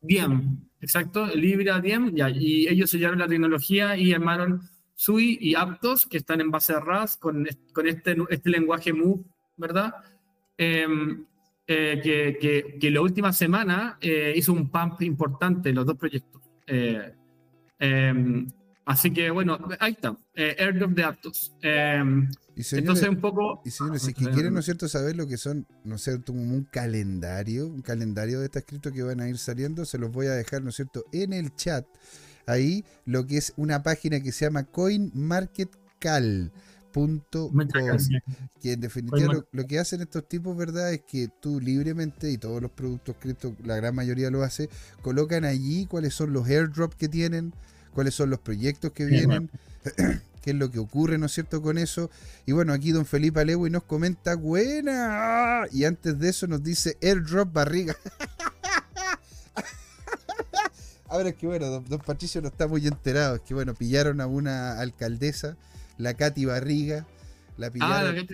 Diem, exacto, Libra Diem, ya, y ellos sellaron la tecnología y llamaron SUI y Aptos, que están en base a RAS, con, con este, este lenguaje Move, ¿verdad? Em, eh, que, que, que, la última semana eh, hizo un pump importante en los dos proyectos. Eh, em, así que bueno, ahí está, airdrop de Aptos. Em, entonces un poco... Y señores, si quieren, ¿no es cierto?, saber lo que son, ¿no es cierto?, como un calendario, un calendario de estas cripto que van a ir saliendo, se los voy a dejar, ¿no es cierto?, en el chat. Ahí lo que es una página que se llama coinmarketcal.com que en definitiva lo, que hacen estos tipos, ¿verdad? Es que tú libremente, y todos los productos cripto, la gran mayoría lo hace, colocan allí cuáles son los airdrops que tienen, cuáles son los proyectos que vienen, *clears throat* qué es lo que ocurre, ¿no es cierto?, con eso. Y bueno, aquí don Felipe Alewi nos comenta, buena. Y antes de eso nos dice airdrop barriga. *laughs* Ahora es que bueno, don, don, Patricio no está muy enterado. Es que bueno, pillaron a una alcaldesa, la Katy Barriga, la ah, pillaron,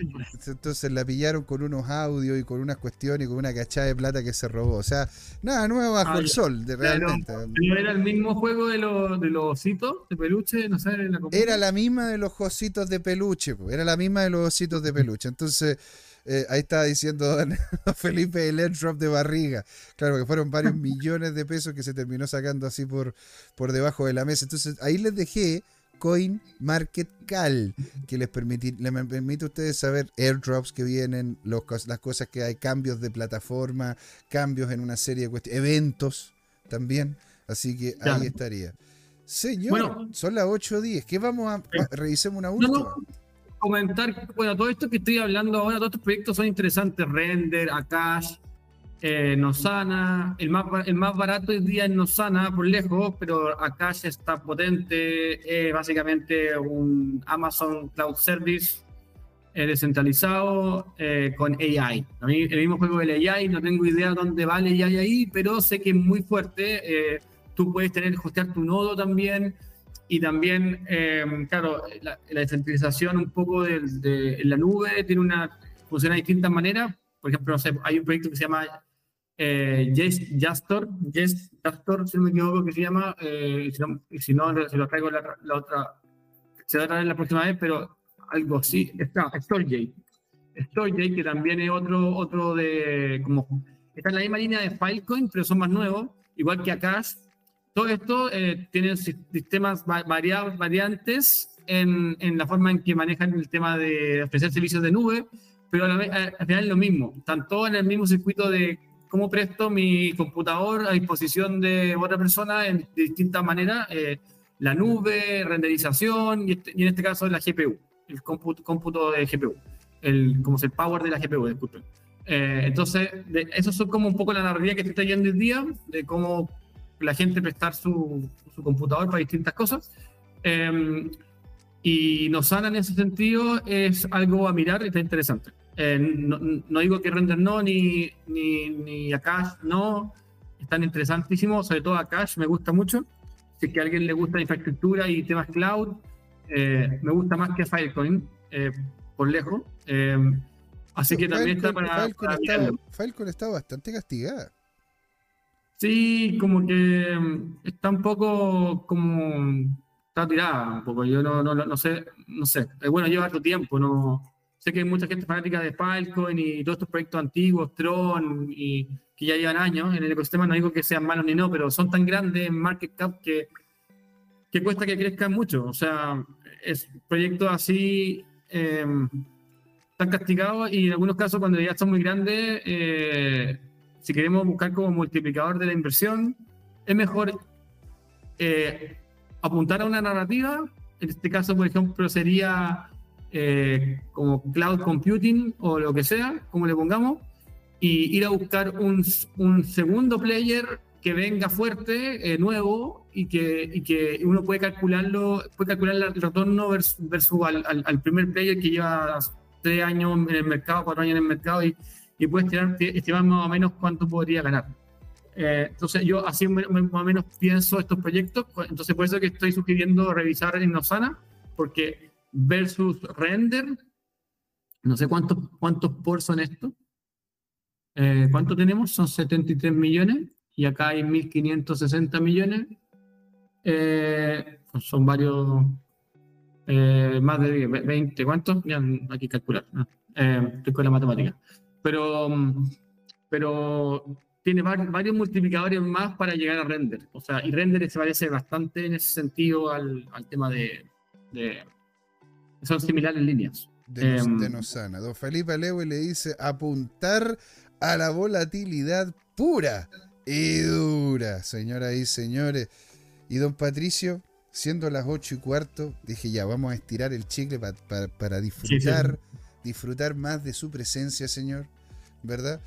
entonces la pillaron con unos audios y con unas cuestiones y con una cachada de plata que se robó. O sea, nada nuevo bajo ah, el sol, de, realmente. era el mismo juego de, los, de los ositos de peluche? No sé, Era la misma de los ositos de peluche, era la misma de los ositos de peluche. Entonces, Eh, ahí está diciendo *laughs* Felipe el airdrop de barriga. Claro, que fueron varios *laughs* millones de pesos que se terminó sacando así por, por debajo de la mesa. Entonces ahí les dejé Coin Market Cal, que les, permite, les permite a ustedes saber airdrops que vienen, los, las cosas que hay, cambios de plataforma, cambios en una serie de cuestiones, eventos también. Así que ahí estaría. Señor, son las 8.10. ¿Qué vamos a, eh, Revisemos una última. comentar, bueno, todo esto que estoy hablando ahora, todos estos proyectos son interesantes. Render, Akash, eh, Nosana. El más, el más barato hoy día es Nosana, por lejos, pero Akash está potente. Básicamente un Amazon Cloud Service eh, descentralizado eh, con AI. A mí, el mismo juego del AI, no tengo idea dónde va el AI ahí, pero sé que es muy fuerte tú puedes tener, hostear tu nodo también. Y también, em, claro, la, descentralización un poco de, la nube tiene una, funciona de distintas maneras. Por ejemplo, hay un proyecto que se llama eh, Jastor, Jastor, si no me equivoco, que se llama, eh, y si no, se lo traigo la, otra, se va a traer la próxima vez, pero algo así, está, StoreJ. StoreJ, que también es otro, otro de, como, está en la misma línea de Filecoin, pero son más nuevos, igual que Akash, todo esto eh, tiene sistemas variantes en, en, la forma en que manejan el tema de ofrecer servicios de nube, pero a la vez, al final es lo mismo. Están todos en el mismo circuito de cómo presto mi computador a disposición de otra persona en, distintas maneras. Eh, la nube, renderización este, y, en este caso la GPU, el cómputo, cómputo de GPU, el, como es el power de la GPU, disculpen. Eh, entonces, de, eso son como un poco la narrativa que te está yendo día, de cómo la gente prestar su, su computador para distintas cosas. Eh, y Nosana en ese sentido es algo a mirar y está interesante. Eh, no, no, digo que Render no, ni, ni, ni Akash no, están interesantísimos, sobre todo Akash me gusta mucho. Si es que a alguien le gusta infraestructura y temas cloud, eh, me gusta más que Filecoin, eh, por lejos. así que también está para. Filecoin está bastante castigada. Sí, como que mm, está un poco como está tirada un poco. Yo no, no, no sé, no sé. Bueno, lleva tu tiempo, no. Sé que hay mucha gente fanática de Filecoin y todos estos proyectos antiguos, Tron, y que ya llevan años en el ecosistema. No digo que sean malos ni no, pero son tan grandes en market cap que, que cuesta que crezcan mucho. O sea, es proyectos así eh, tan castigados y en algunos casos cuando ya son muy grandes eh, si queremos buscar como multiplicador de la inversión, es mejor eh, apuntar a una narrativa. En este caso, por ejemplo, sería eh, como cloud computing o lo que sea, como le pongamos, y ir a buscar un, un segundo player que venga fuerte, eh, nuevo, y que, y que uno puede calcularlo, puede calcular el retorno versus, al, al, al, primer player que lleva tres años en el mercado, cuatro años en el mercado y y puedes estimar más o menos cuánto podría ganar. Eh, entonces yo así más o menos pienso estos proyectos, entonces por eso que estoy sugiriendo revisar en Nosana, porque versus render, no sé cuántos, cuántos por son estos. Eh, ¿Cuánto tenemos? Son 73 millones y acá hay 1.560 millones. Eh, son varios, más de 20, ¿cuántos? Ya aquí calcular, estoy con la matemática pero, pero tiene varios multiplicadores más para llegar a render. O sea, y render se parece bastante en ese sentido al, al tema de, Son similares líneas. De, em, de Nosana. Don Felipe Lewe le dice apuntar a la volatilidad pura y dura, señoras y señores. Y don Patricio, siendo las ocho y cuarto, dije ya, vamos a estirar el chicle para disfrutar, disfrutar más de su presencia, señor. ¿verdad?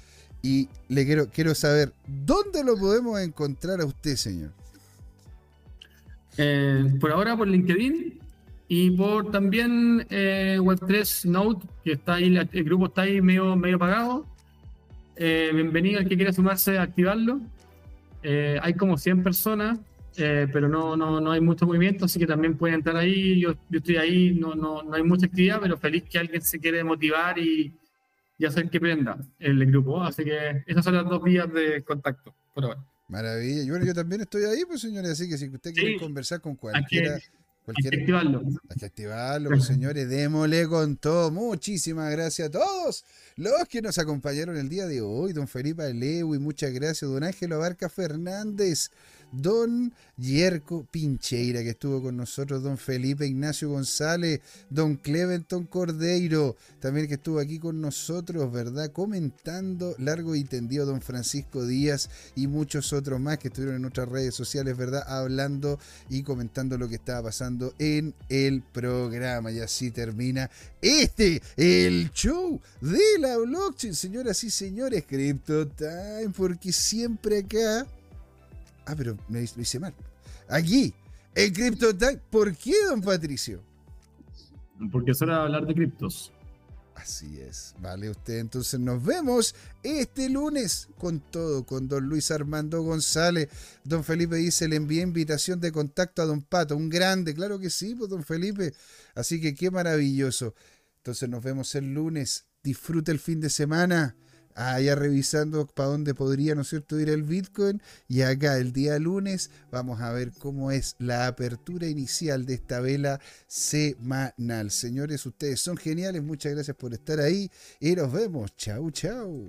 Y le quiero, quiero saber, ¿dónde lo podemos encontrar a usted, señor? Eh, por ahora por LinkedIn y por también eh, Web3 Note, que está ahí, el grupo está ahí medio, medio pagado. Eh, bienvenido al que quiera sumarse a activarlo. hay como 100 personas, pero no, no, no, hay mucho movimiento, así que también pueden entrar ahí. Yo, yo estoy ahí, no, no, no hay mucha actividad, pero feliz que alguien se quiere motivar y, y hacer que prenda el grupo. Así que esas son las dos vías de contacto por ahora. Maravilla. Y bueno, yo también estoy ahí, pues señores, así que si usted quiere conversar con cualquiera... Hay que, activarlo. Hay que activarlo, pues, señores. Démosle con todo. Muchísimas gracias a todos los que nos acompañaron el día de hoy, don Felipe Lewy, muchas gracias, don Ángelo Abarca Fernández, don Yerko Pincheira, que estuvo con nosotros, don Felipe Ignacio González, don Cleventon Cordeiro, también que estuvo aquí con nosotros, ¿verdad? Comentando largo y tendido, don Francisco Díaz y muchos otros más que estuvieron en nuestras redes sociales, ¿verdad? Hablando y comentando lo que estaba pasando en el programa. Y así termina este, el show de la blockchain, señoras y señores, Crypto Time, porque siempre acá Ah, pero me lo hice mal. Aquí, en CryptoTime. ¿Por qué, don Patricio? Porque es hora de hablar de criptos. Así es, vale usted. Entonces nos vemos este lunes con todo, con don Luis Armando González. Don Felipe dice, le envié invitación de contacto a don Pato, un grande, claro que sí, pues don Felipe. Así que qué maravilloso. Entonces nos vemos el lunes. Disfrute el fin de semana allá revisando para dónde podría, ¿no es cierto?, ir el Bitcoin. Y acá el día lunes vamos a ver cómo es la apertura inicial de esta vela semanal. Señores, ustedes son geniales. Muchas gracias por estar ahí y nos vemos. Chau, chau.